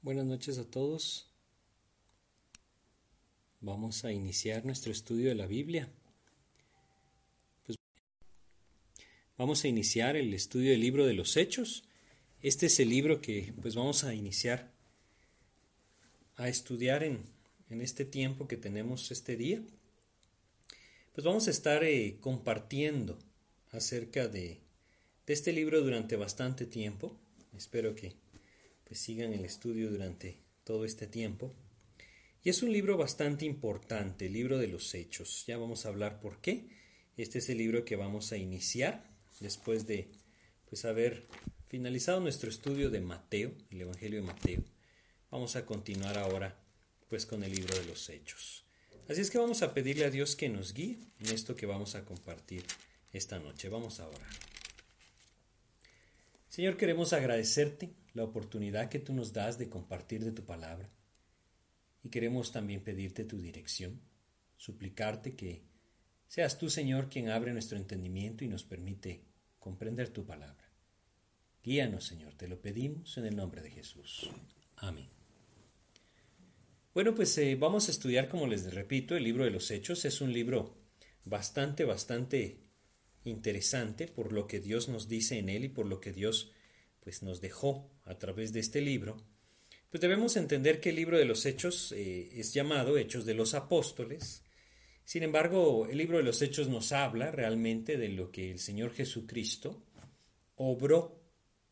Buenas noches a todos. Vamos a iniciar nuestro estudio de la Biblia. Pues vamos a iniciar el estudio del libro de los Hechos. Este es el libro que pues vamos a iniciar a estudiar en, en este tiempo que tenemos este día. Pues vamos a estar eh, compartiendo acerca de, de este libro durante bastante tiempo. Espero que pues sigan el estudio durante todo este tiempo. Y es un libro bastante importante, el libro de los hechos. Ya vamos a hablar por qué. Este es el libro que vamos a iniciar después de pues haber finalizado nuestro estudio de Mateo, el Evangelio de Mateo. Vamos a continuar ahora pues con el libro de los hechos. Así es que vamos a pedirle a Dios que nos guíe en esto que vamos a compartir esta noche. Vamos a orar. Señor, queremos agradecerte la oportunidad que tú nos das de compartir de tu palabra. Y queremos también pedirte tu dirección, suplicarte que seas tú, Señor, quien abre nuestro entendimiento y nos permite comprender tu palabra. Guíanos, Señor, te lo pedimos en el nombre de Jesús. Amén. Bueno, pues eh, vamos a estudiar, como les repito, el libro de los Hechos. Es un libro bastante, bastante interesante por lo que Dios nos dice en él y por lo que Dios pues nos dejó a través de este libro, pues debemos entender que el libro de los Hechos eh, es llamado Hechos de los Apóstoles. Sin embargo, el libro de los Hechos nos habla realmente de lo que el Señor Jesucristo obró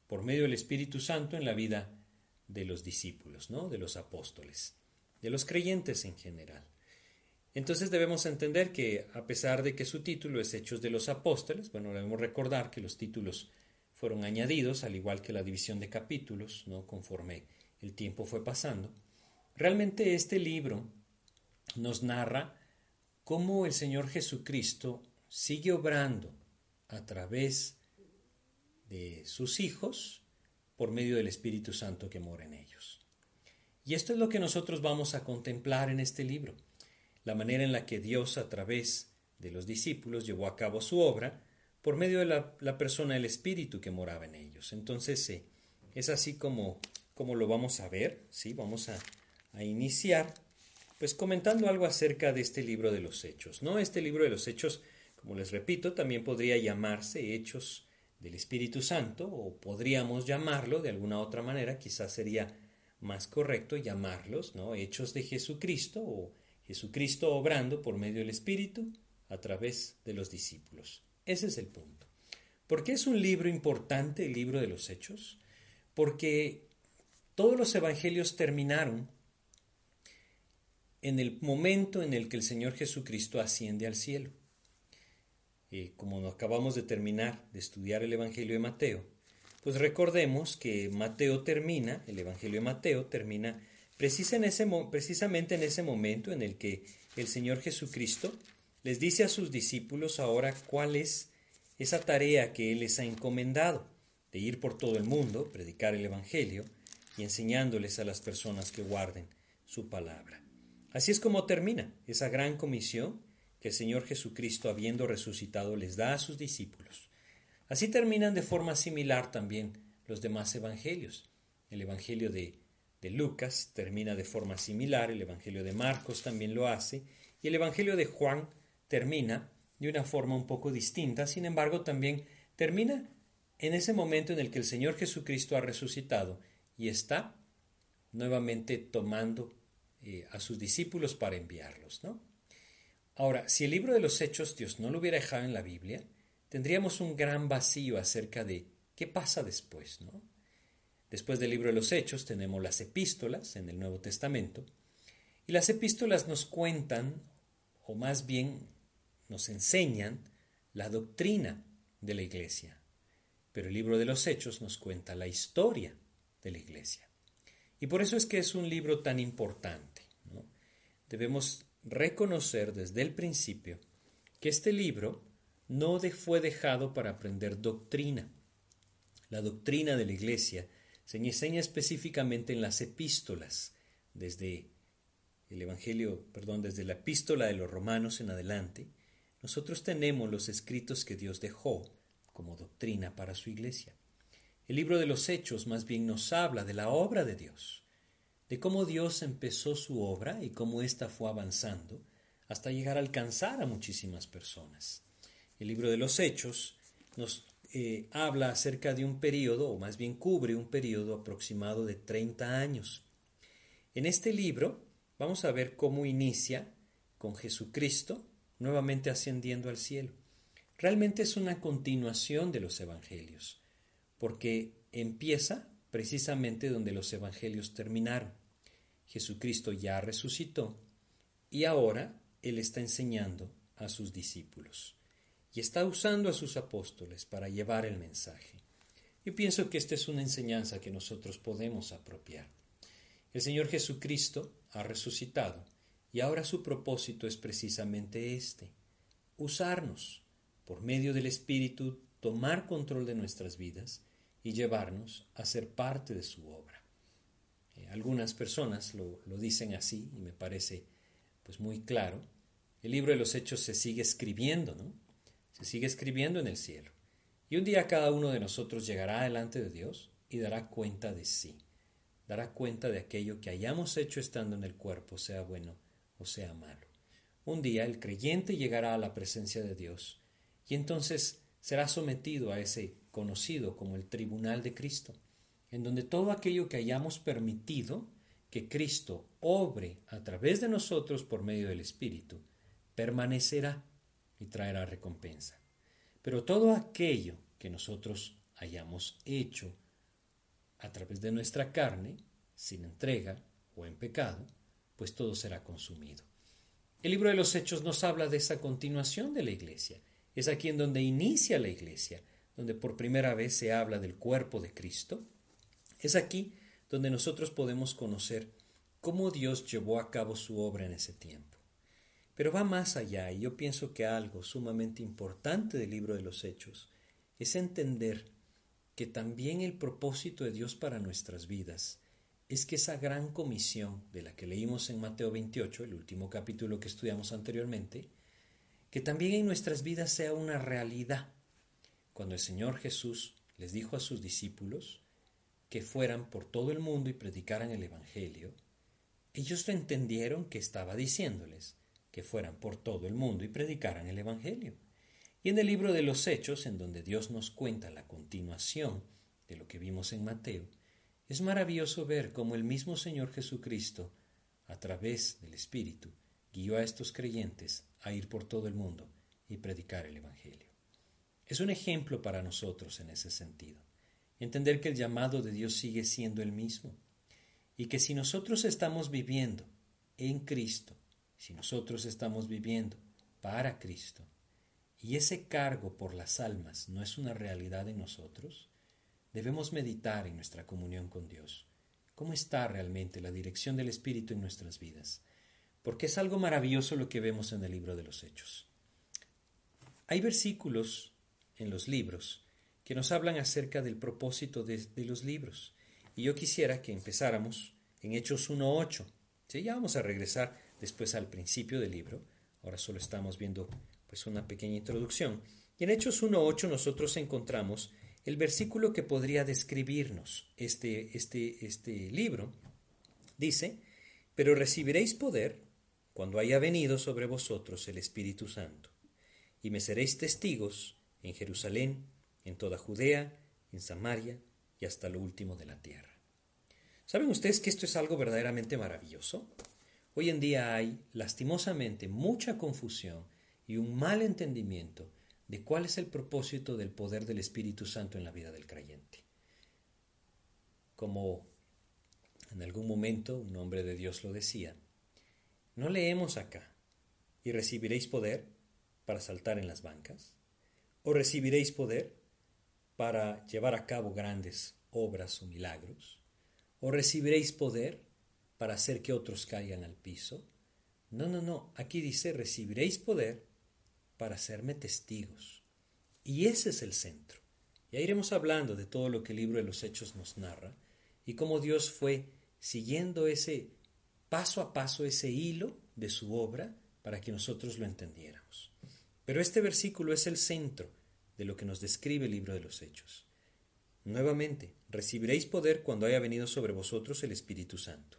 por medio del Espíritu Santo en la vida de los discípulos, ¿no? de los apóstoles, de los creyentes en general. Entonces debemos entender que a pesar de que su título es Hechos de los Apóstoles, bueno, debemos recordar que los títulos fueron añadidos, al igual que la división de capítulos, ¿no? conforme el tiempo fue pasando. Realmente este libro nos narra cómo el Señor Jesucristo sigue obrando a través de sus hijos por medio del Espíritu Santo que mora en ellos. Y esto es lo que nosotros vamos a contemplar en este libro, la manera en la que Dios a través de los discípulos llevó a cabo su obra por medio de la, persona del Espíritu que moraba en ellos. Entonces, eh, es así como, como lo vamos a ver, ¿sí? Vamos a, a iniciar pues comentando algo acerca de este libro de los hechos, ¿no? Este libro de los hechos, como les repito, también podría llamarse Hechos del Espíritu Santo o podríamos llamarlo de alguna otra manera, quizás sería más correcto llamarlos, ¿no? Hechos de Jesucristo o Jesucristo obrando por medio del Espíritu a través de los discípulos. Ese es el punto. ¿Por qué es un libro importante el libro de los Hechos? Porque todos los evangelios terminaron en el momento en el que el Señor Jesucristo asciende al cielo. Y como acabamos de terminar de estudiar el Evangelio de Mateo, pues recordemos que Mateo termina, el Evangelio de Mateo termina precisamente en ese momento en el que el Señor Jesucristo les dice a sus discípulos ahora cuál es esa tarea que Él les ha encomendado, de ir por todo el mundo, predicar el Evangelio y enseñándoles a las personas que guarden su palabra. Así es como termina esa gran comisión que el Señor Jesucristo, habiendo resucitado, les da a sus discípulos. Así terminan de forma similar también los demás evangelios. El Evangelio de, de Lucas termina de forma similar, el Evangelio de Marcos también lo hace, y el Evangelio de Juan termina de una forma un poco distinta, sin embargo también termina en ese momento en el que el Señor Jesucristo ha resucitado y está nuevamente tomando eh, a sus discípulos para enviarlos. ¿no? Ahora, si el libro de los Hechos Dios no lo hubiera dejado en la Biblia, tendríamos un gran vacío acerca de qué pasa después. ¿no? Después del libro de los Hechos tenemos las epístolas en el Nuevo Testamento, y las epístolas nos cuentan, o más bien nos enseñan la doctrina de la Iglesia, pero el libro de los Hechos nos cuenta la historia de la Iglesia. Y por eso es que es un libro tan importante. Debemos reconocer desde el principio que este libro no fue dejado para aprender doctrina. La doctrina de la Iglesia se enseña específicamente en las epístolas, desde el Evangelio, perdón, desde la epístola de los romanos en adelante, nosotros tenemos los escritos que Dios dejó como doctrina para su iglesia. El libro de los Hechos más bien nos habla de la obra de Dios, de cómo Dios empezó su obra y cómo ésta fue avanzando hasta llegar a alcanzar a muchísimas personas. El libro de los Hechos nos eh, habla acerca de un periodo, o más bien cubre un periodo aproximado de 30 años. En este libro vamos a ver cómo inicia con Jesucristo nuevamente ascendiendo al cielo. Realmente es una continuación de los evangelios, porque empieza precisamente donde los evangelios terminaron. Jesucristo ya resucitó y ahora Él está enseñando a sus discípulos y está usando a sus apóstoles para llevar el mensaje. Yo pienso que esta es una enseñanza que nosotros podemos apropiar. El Señor Jesucristo ha resucitado y ahora su propósito es precisamente este, usarnos, por medio del Espíritu, tomar control de nuestras vidas y llevarnos a ser parte de su obra. Eh, algunas personas lo, lo, dicen así y me parece pues muy claro. El libro de los Hechos se sigue escribiendo, ¿no? Se sigue escribiendo en el cielo. Y un día cada uno de nosotros llegará delante de Dios y dará cuenta de sí. Dará cuenta de aquello que hayamos hecho estando en el cuerpo, sea bueno o sea malo. Un día el creyente llegará a la presencia de Dios y entonces será sometido a ese conocido como el tribunal de Cristo, en donde todo aquello que hayamos permitido que Cristo obre a través de nosotros por medio del Espíritu, permanecerá y traerá recompensa. Pero todo aquello que nosotros hayamos hecho a través de nuestra carne, sin entrega o en pecado, pues todo será consumido. El libro de los Hechos nos habla de esa continuación de la iglesia. Es aquí en donde inicia la iglesia, donde por primera vez se habla del cuerpo de Cristo. Es aquí donde nosotros podemos conocer cómo Dios llevó a cabo su obra en ese tiempo. Pero va más allá y yo pienso que algo sumamente importante del libro de los Hechos es entender que también el propósito de Dios para nuestras vidas es que esa gran comisión de la que leímos en Mateo 28, el último capítulo que estudiamos anteriormente, que también en nuestras vidas sea una realidad. Cuando el Señor Jesús les dijo a sus discípulos que fueran por todo el mundo y predicaran el Evangelio, ellos lo entendieron que estaba diciéndoles que fueran por todo el mundo y predicaran el Evangelio. Y en el libro de los Hechos, en donde Dios nos cuenta la continuación de lo que vimos en Mateo, es maravilloso ver cómo el mismo Señor Jesucristo, a través del Espíritu, guió a estos creyentes a ir por todo el mundo y predicar el Evangelio. Es un ejemplo para nosotros en ese sentido. Entender que el llamado de Dios sigue siendo el mismo y que si nosotros estamos viviendo en Cristo, si nosotros estamos viviendo para Cristo, y ese cargo por las almas no es una realidad en nosotros, debemos meditar en nuestra comunión con Dios. ¿Cómo está realmente la dirección del Espíritu en nuestras vidas? Porque es algo maravilloso lo que vemos en el libro de los Hechos. Hay versículos en los libros que nos hablan acerca del propósito de, los libros. Y yo quisiera que empezáramos en Hechos 1.8. ¿Sí? Ya vamos a regresar después al principio del libro. Ahora solo estamos viendo pues una pequeña introducción. Y en Hechos 1.8 nosotros encontramos el versículo que podría describirnos este, este, este libro dice, pero recibiréis poder cuando haya venido sobre vosotros el Espíritu Santo, y me seréis testigos en Jerusalén, en toda Judea, en Samaria y hasta lo último de la tierra. ¿Saben ustedes que esto es algo verdaderamente maravilloso? Hoy en día hay, lastimosamente, mucha confusión y un mal entendimiento de cuál es el propósito del poder del Espíritu Santo en la vida del creyente. Como en algún momento un hombre de Dios lo decía, no leemos acá, y recibiréis poder para saltar en las bancas, o recibiréis poder para llevar a cabo grandes obras o milagros, o recibiréis poder para hacer que otros caigan al piso. No, no, no, aquí dice recibiréis poder para hacerme testigos. Y ese es el centro. Ya iremos hablando de todo lo que el libro de los Hechos nos narra y cómo Dios fue siguiendo ese paso a paso, ese hilo de su obra para que nosotros lo entendiéramos. Pero este versículo es el centro de lo que nos describe el libro de los Hechos. Nuevamente, recibiréis poder cuando haya venido sobre vosotros el Espíritu Santo.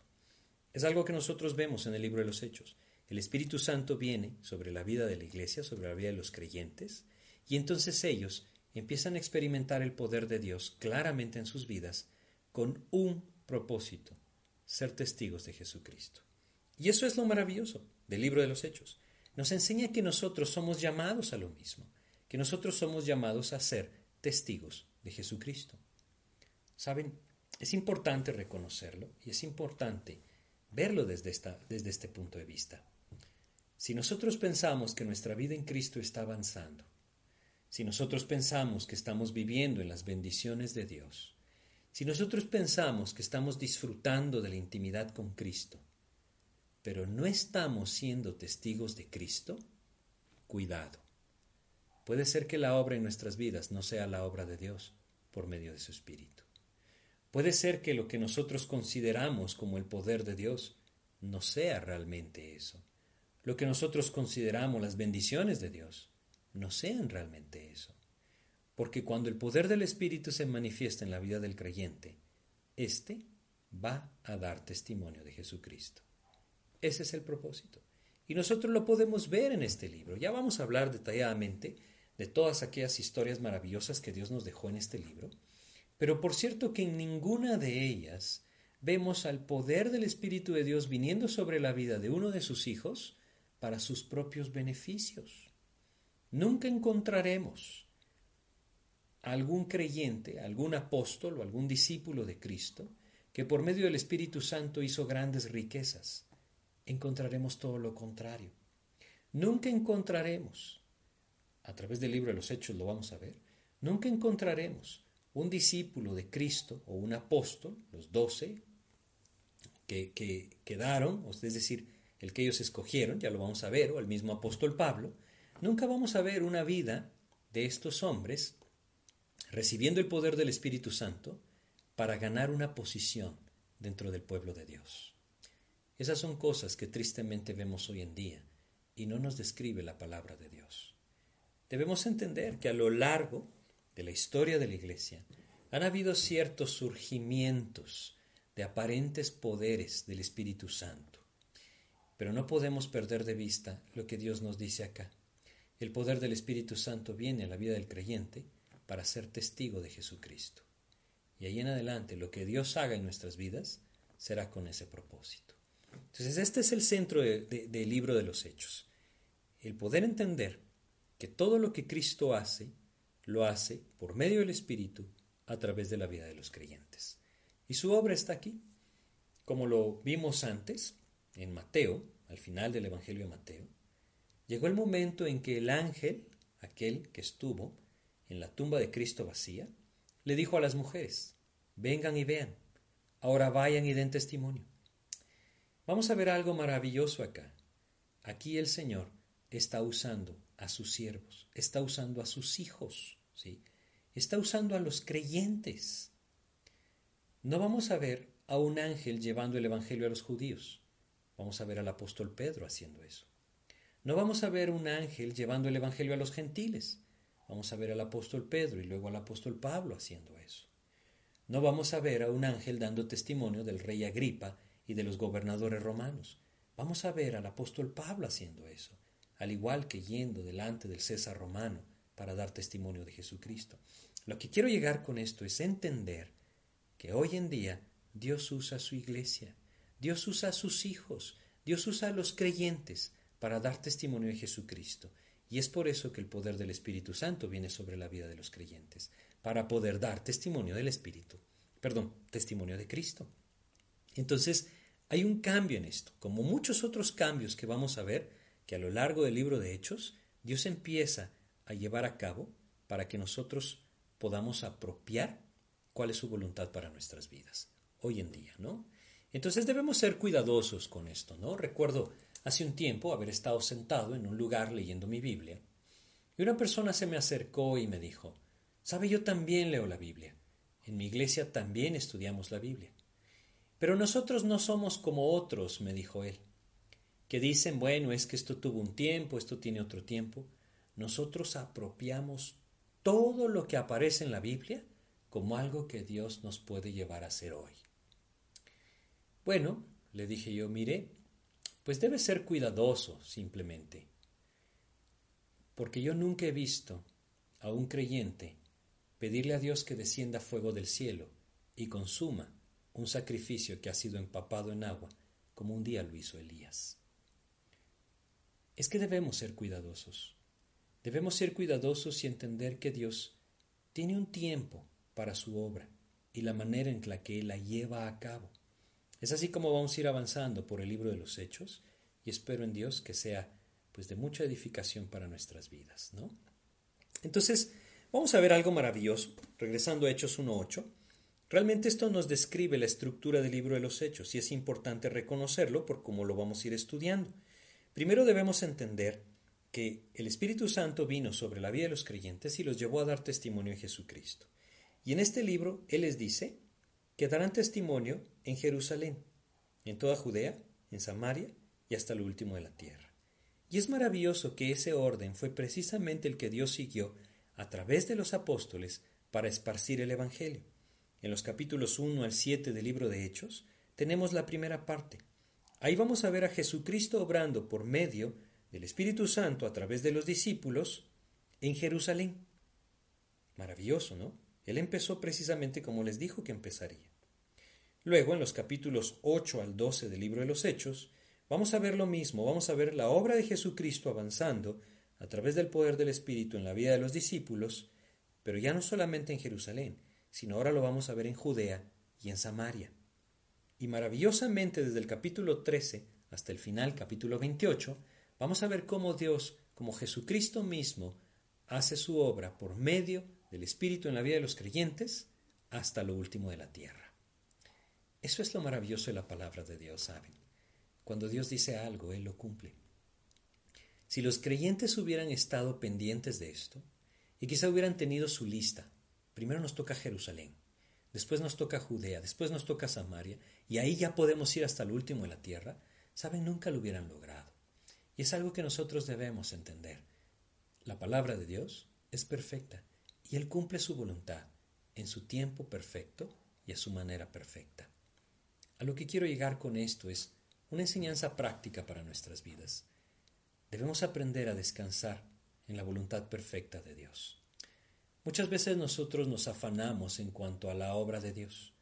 Es algo que nosotros vemos en el libro de los Hechos. El Espíritu Santo viene sobre la vida de la iglesia, sobre la vida de los creyentes, y entonces ellos empiezan a experimentar el poder de Dios claramente en sus vidas con un propósito, ser testigos de Jesucristo. Y eso es lo maravilloso del libro de los Hechos. Nos enseña que nosotros somos llamados a lo mismo, que nosotros somos llamados a ser testigos de Jesucristo. Saben, es importante reconocerlo y es importante verlo desde, desde este punto de vista. Si nosotros pensamos que nuestra vida en Cristo está avanzando, si nosotros pensamos que estamos viviendo en las bendiciones de Dios, si nosotros pensamos que estamos disfrutando de la intimidad con Cristo, pero no estamos siendo testigos de Cristo, cuidado. Puede ser que la obra en nuestras vidas no sea la obra de Dios por medio de su Espíritu. Puede ser que lo que nosotros consideramos como el poder de Dios no sea realmente eso. Lo que nosotros consideramos las bendiciones de Dios no sean realmente eso. Porque cuando el poder del Espíritu se manifiesta en la vida del creyente, éste va a dar testimonio de Jesucristo. Ese es el propósito. Y nosotros lo podemos ver en este libro. Ya vamos a hablar detalladamente de todas aquellas historias maravillosas que Dios nos dejó en este libro. Pero por cierto que en ninguna de ellas vemos al poder del Espíritu de Dios viniendo sobre la vida de uno de sus hijos para sus propios beneficios. Nunca encontraremos algún creyente, algún apóstol o algún discípulo de Cristo que por medio del Espíritu Santo hizo grandes riquezas. Encontraremos todo lo contrario. Nunca encontraremos, a través del libro de los Hechos lo vamos a ver, nunca encontraremos un discípulo de Cristo o un apóstol, los doce, que, que quedaron, es decir, el que ellos escogieron, ya lo vamos a ver, o el mismo apóstol Pablo, nunca vamos a ver una vida de estos hombres recibiendo el poder del Espíritu Santo para ganar una posición dentro del pueblo de Dios. Esas son cosas que tristemente vemos hoy en día y no nos describe la palabra de Dios. Debemos entender que a lo largo de la historia de la Iglesia han habido ciertos surgimientos de aparentes poderes del Espíritu Santo. Pero no podemos perder de vista lo que Dios nos dice acá. El poder del Espíritu Santo viene a la vida del creyente para ser testigo de Jesucristo. Y ahí en adelante lo que Dios haga en nuestras vidas será con ese propósito. Entonces este es el centro del libro de los Hechos. El poder entender que todo lo que Cristo hace, lo hace por medio del Espíritu a través de la vida de los creyentes. Y su obra está aquí. Como lo vimos antes, en Mateo, al final del Evangelio de Mateo, llegó el momento en que el ángel, aquel que estuvo en la tumba de Cristo vacía, le dijo a las mujeres, vengan y vean, ahora vayan y den testimonio. Vamos a ver algo maravilloso acá. Aquí el Señor está usando a sus siervos, está usando a sus hijos, ¿sí? está usando a los creyentes. No vamos a ver a un ángel llevando el Evangelio a los judíos. Vamos a ver al apóstol Pedro haciendo eso. No vamos a ver un ángel llevando el Evangelio a los gentiles. Vamos a ver al apóstol Pedro y luego al apóstol Pablo haciendo eso. No vamos a ver a un ángel dando testimonio del rey Agripa y de los gobernadores romanos. Vamos a ver al apóstol Pablo haciendo eso, al igual que yendo delante del César romano para dar testimonio de Jesucristo. Lo que quiero llegar con esto es entender que hoy en día Dios usa su iglesia, Dios usa a sus hijos, Dios usa a los creyentes para dar testimonio de Jesucristo. Y es por eso que el poder del Espíritu Santo viene sobre la vida de los creyentes, para poder dar testimonio del Espíritu, perdón, testimonio de Cristo. Entonces, hay un cambio en esto, como muchos otros cambios que vamos a ver, que a lo largo del libro de Hechos, Dios empieza a llevar a cabo para que nosotros podamos apropiar cuál es su voluntad para nuestras vidas, hoy en día, ¿no? Entonces debemos ser cuidadosos con esto, ¿no? Recuerdo hace un tiempo haber estado sentado en un lugar leyendo mi Biblia y una persona se me acercó y me dijo, ¿sabe yo también leo la Biblia? En mi iglesia también estudiamos la Biblia. Pero nosotros no somos como otros, me dijo él, que dicen, bueno, es que esto tuvo un tiempo, esto tiene otro tiempo. Nosotros apropiamos todo lo que aparece en la Biblia como algo que Dios nos puede llevar a hacer hoy. Bueno, le dije yo, mire, pues debe ser cuidadoso simplemente, porque yo nunca he visto a un creyente pedirle a Dios que descienda fuego del cielo y consuma un sacrificio que ha sido empapado en agua, como un día lo hizo Elías. Es que debemos ser cuidadosos. Debemos ser cuidadosos y entender que Dios tiene un tiempo para su obra y la manera en la que la lleva a cabo. Es así como vamos a ir avanzando por el libro de los Hechos y espero en Dios que sea pues de mucha edificación para nuestras vidas, ¿no? Entonces, vamos a ver algo maravilloso, regresando a Hechos 1.8. Realmente esto nos describe la estructura del libro de los Hechos y es importante reconocerlo por cómo lo vamos a ir estudiando. Primero debemos entender que el Espíritu Santo vino sobre la vida de los creyentes y los llevó a dar testimonio en Jesucristo. Y en este libro Él les dice que darán testimonio en Jerusalén, en toda Judea, en Samaria y hasta lo último de la tierra. Y es maravilloso que ese orden fue precisamente el que Dios siguió a través de los apóstoles para esparcir el Evangelio. En los capítulos 1 al 7 del libro de Hechos tenemos la primera parte. Ahí vamos a ver a Jesucristo obrando por medio del Espíritu Santo a través de los discípulos en Jerusalén. Maravilloso, ¿no? Él empezó precisamente como les dijo que empezaría. Luego, en los capítulos 8 al 12 del libro de los Hechos, vamos a ver lo mismo, vamos a ver la obra de Jesucristo avanzando a través del poder del Espíritu en la vida de los discípulos, pero ya no solamente en Jerusalén, sino ahora lo vamos a ver en Judea y en Samaria. Y maravillosamente desde el capítulo 13 hasta el final, capítulo 28, vamos a ver cómo Dios, como Jesucristo mismo, hace su obra por medio del Espíritu en la vida de los creyentes hasta lo último de la tierra. Eso es lo maravilloso de la palabra de Dios, ¿saben? Cuando Dios dice algo, Él lo cumple. Si los creyentes hubieran estado pendientes de esto, y quizá hubieran tenido su lista, primero nos toca Jerusalén, después nos toca Judea, después nos toca Samaria, y ahí ya podemos ir hasta lo último de la tierra, saben, nunca lo hubieran logrado. Y es algo que nosotros debemos entender. La palabra de Dios es perfecta y Él cumple su voluntad en su tiempo perfecto y a su manera perfecta. A lo que quiero llegar con esto es una enseñanza práctica para nuestras vidas. Debemos aprender a descansar en la voluntad perfecta de Dios. Muchas veces nosotros nos afanamos en cuanto a la obra de Dios,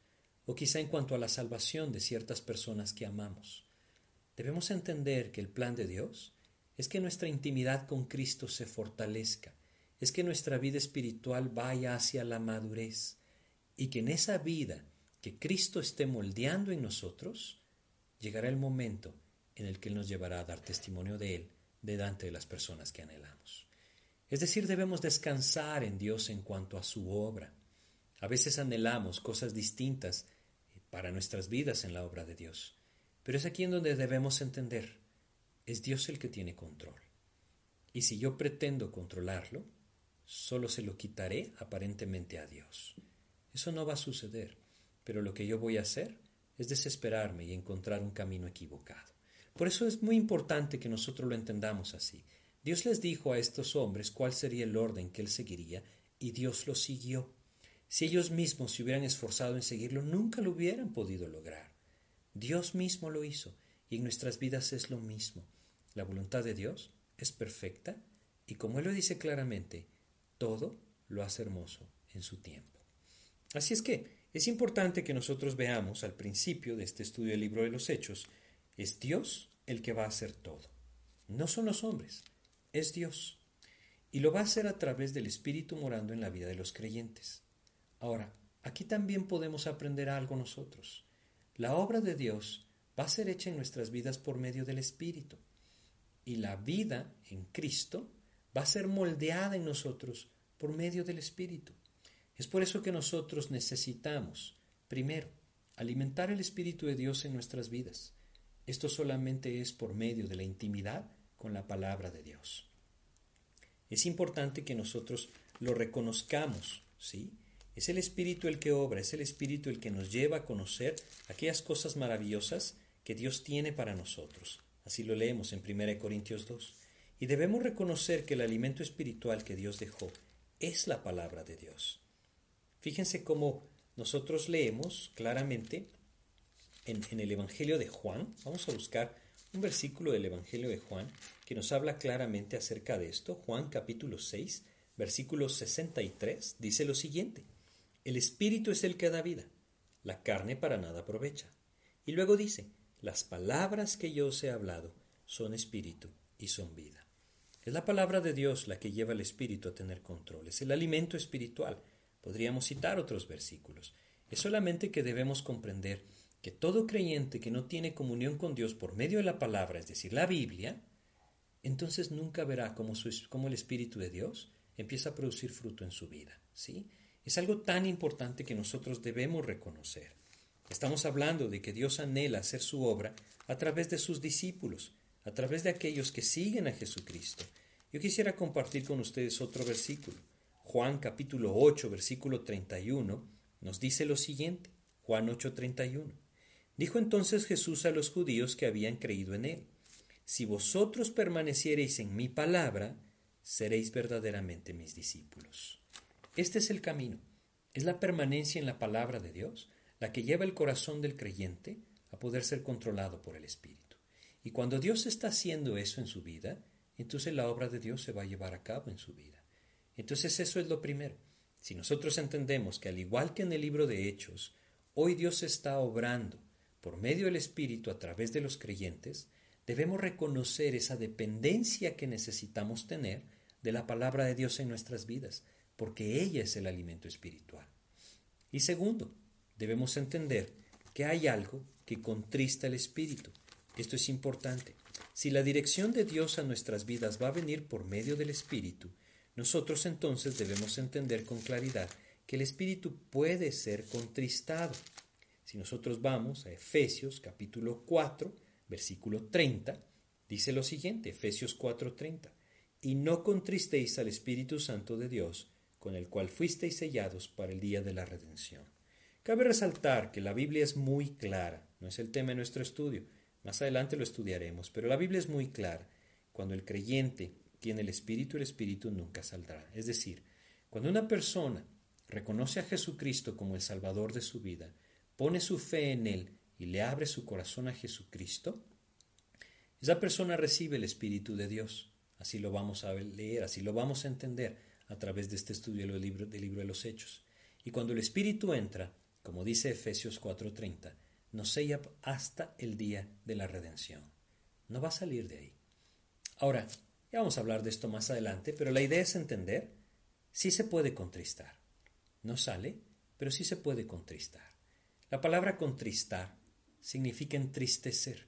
o quizá en cuanto a la salvación de ciertas personas que amamos. Debemos entender que el plan de Dios es que nuestra intimidad con Cristo se fortalezca es que nuestra vida espiritual vaya hacia la madurez y que en esa vida que Cristo esté moldeando en nosotros, llegará el momento en el que Él nos llevará a dar testimonio de Él delante de las personas que anhelamos. Es decir, debemos descansar en Dios en cuanto a su obra. A veces anhelamos cosas distintas para nuestras vidas en la obra de Dios, pero es aquí en donde debemos entender, es Dios el que tiene control. Y si yo pretendo controlarlo, solo se lo quitaré aparentemente a Dios. Eso no va a suceder, pero lo que yo voy a hacer es desesperarme y encontrar un camino equivocado. Por eso es muy importante que nosotros lo entendamos así. Dios les dijo a estos hombres cuál sería el orden que él seguiría y Dios lo siguió. Si ellos mismos se hubieran esforzado en seguirlo, nunca lo hubieran podido lograr. Dios mismo lo hizo y en nuestras vidas es lo mismo. La voluntad de Dios es perfecta y como Él lo dice claramente, todo lo hace hermoso en su tiempo. Así es que es importante que nosotros veamos al principio de este estudio del libro de los Hechos, es Dios el que va a hacer todo. No son los hombres, es Dios. Y lo va a hacer a través del Espíritu morando en la vida de los creyentes. Ahora, aquí también podemos aprender algo nosotros. La obra de Dios va a ser hecha en nuestras vidas por medio del Espíritu. Y la vida en Cristo va a ser moldeada en nosotros por medio del Espíritu. Es por eso que nosotros necesitamos, primero, alimentar el Espíritu de Dios en nuestras vidas. Esto solamente es por medio de la intimidad con la palabra de Dios. Es importante que nosotros lo reconozcamos, ¿sí? Es el Espíritu el que obra, es el Espíritu el que nos lleva a conocer aquellas cosas maravillosas que Dios tiene para nosotros. Así lo leemos en 1 Corintios 2. Y debemos reconocer que el alimento espiritual que Dios dejó es la palabra de Dios. Fíjense cómo nosotros leemos claramente en, el Evangelio de Juan. Vamos a buscar un versículo del Evangelio de Juan que nos habla claramente acerca de esto. Juan capítulo 6, versículo 63, dice lo siguiente. El Espíritu es el que da vida, la carne para nada aprovecha. Y luego dice, las palabras que yo os he hablado son espíritu y son vida. Es la palabra de Dios la que lleva al espíritu a tener control, es el alimento espiritual. Podríamos citar otros versículos. Es solamente que debemos comprender que todo creyente que no tiene comunión con Dios por medio de la palabra, es decir, la Biblia, entonces nunca verá cómo, el Espíritu de Dios empieza a producir fruto en su vida. ¿sí? Es algo tan importante que nosotros debemos reconocer. Estamos hablando de que Dios anhela hacer su obra a través de sus discípulos, a través de aquellos que siguen a Jesucristo. Yo quisiera compartir con ustedes otro versículo. Juan capítulo 8, versículo 31, nos dice lo siguiente. Juan 8, 31. Dijo entonces Jesús a los judíos que habían creído en él, Si vosotros permaneciereis en mi palabra, seréis verdaderamente mis discípulos. Este es el camino. Es la permanencia en la palabra de Dios la que lleva el corazón del creyente a poder ser controlado por el Espíritu. Y cuando Dios está haciendo eso en su vida, entonces la obra de Dios se va a llevar a cabo en su vida. Entonces eso es lo primero. Si nosotros entendemos que al igual que en el libro de Hechos, hoy Dios está obrando por medio del Espíritu a través de los creyentes, debemos reconocer esa dependencia que necesitamos tener de la palabra de Dios en nuestras vidas, porque ella es el alimento espiritual. Y segundo, debemos entender que hay algo que contrista el espíritu. Esto es importante. Si la dirección de Dios a nuestras vidas va a venir por medio del espíritu, nosotros entonces debemos entender con claridad que el espíritu puede ser contristado. Si nosotros vamos a Efesios capítulo 4, versículo 30, dice lo siguiente, Efesios 4:30, y no contristéis al Espíritu Santo de Dios, con el cual fuisteis sellados para el día de la redención. Cabe resaltar que la Biblia es muy clara, no es el tema de nuestro estudio, más adelante lo estudiaremos, pero la Biblia es muy clara. Cuando el creyente tiene el Espíritu, el Espíritu nunca saldrá. Es decir, cuando una persona reconoce a Jesucristo como el Salvador de su vida, pone su fe en Él y le abre su corazón a Jesucristo, esa persona recibe el Espíritu de Dios. Así lo vamos a leer, así lo vamos a entender a través de este estudio del libro, del libro de los Hechos. Y cuando el Espíritu entra, como dice Efesios 4:30, nos sella hasta el día de la redención. No va a salir de ahí. Ahora, vamos a hablar de esto más adelante, pero la idea es entender si se puede contristar. No sale, pero sí se puede contristar. La palabra contristar significa entristecer,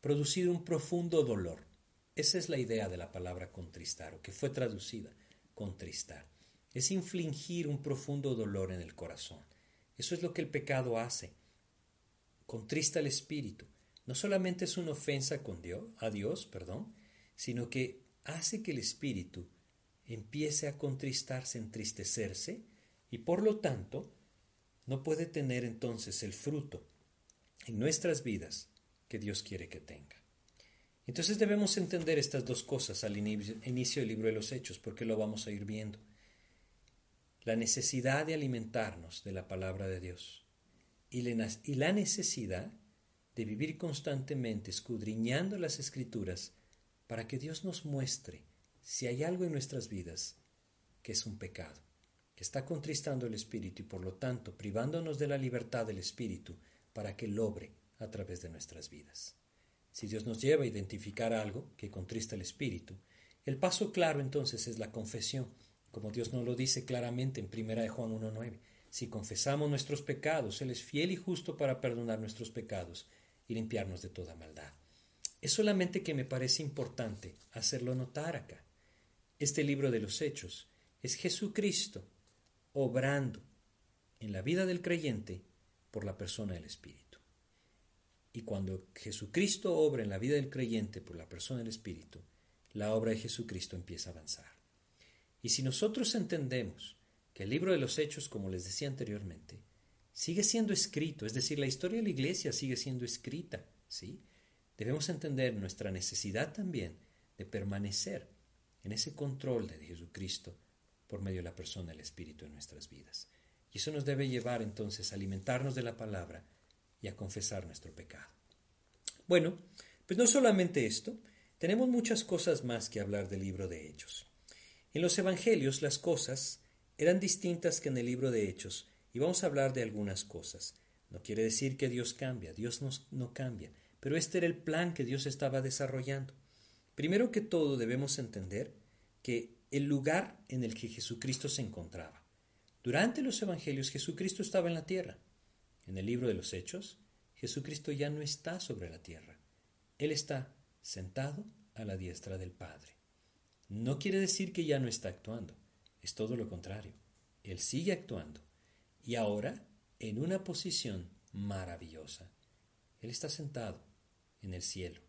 producir un profundo dolor. Esa es la idea de la palabra contristar, o que fue traducida, contristar. Es infligir un profundo dolor en el corazón. Eso es lo que el pecado hace. Contrista el espíritu. No solamente es una ofensa con Dios, a Dios, perdón, sino que hace que el espíritu empiece a contristarse, entristecerse, y por lo tanto no puede tener entonces el fruto en nuestras vidas que Dios quiere que tenga. Entonces debemos entender estas dos cosas al inicio del libro de los Hechos, porque lo vamos a ir viendo. La necesidad de alimentarnos de la palabra de Dios y la necesidad de vivir constantemente escudriñando las escrituras para que Dios nos muestre si hay algo en nuestras vidas que es un pecado está contristando el Espíritu y por lo tanto privándonos de la libertad del Espíritu para que lobre a través de nuestras vidas. Si Dios nos lleva a identificar algo que contrista el Espíritu, el paso claro entonces es la confesión, como Dios nos lo dice claramente en 1 Juan 1.9. Si confesamos nuestros pecados, Él es fiel y justo para perdonar nuestros pecados y limpiarnos de toda maldad. Es solamente que me parece importante hacerlo notar acá. Este libro de los Hechos es Jesucristo obrando en la vida del creyente por la persona del Espíritu. Y cuando Jesucristo obra en la vida del creyente por la persona del Espíritu, la obra de Jesucristo empieza a avanzar. Y si nosotros entendemos que el libro de los Hechos, como les decía anteriormente, sigue siendo escrito, es decir, la historia de la iglesia sigue siendo escrita, ¿sí? Debemos entender nuestra necesidad también de permanecer en ese control de Jesucristo por medio de la persona del Espíritu en nuestras vidas. Y eso nos debe llevar entonces a alimentarnos de la palabra y a confesar nuestro pecado. Bueno, pues no solamente esto, tenemos muchas cosas más que hablar del libro de Hechos. En los Evangelios las cosas eran distintas que en el libro de Hechos, y vamos a hablar de algunas cosas. No quiere decir que Dios cambia, Dios no, no cambia, pero este era el plan que Dios estaba desarrollando. Primero que todo debemos entender que el lugar en el que Jesucristo se encontraba. Durante los Evangelios Jesucristo estaba en la tierra. En el libro de los Hechos, Jesucristo ya no está sobre la tierra. Él está sentado a la diestra del Padre. No quiere decir que ya no está actuando, es todo lo contrario. Él sigue actuando y ahora en una posición maravillosa. Él está sentado en el cielo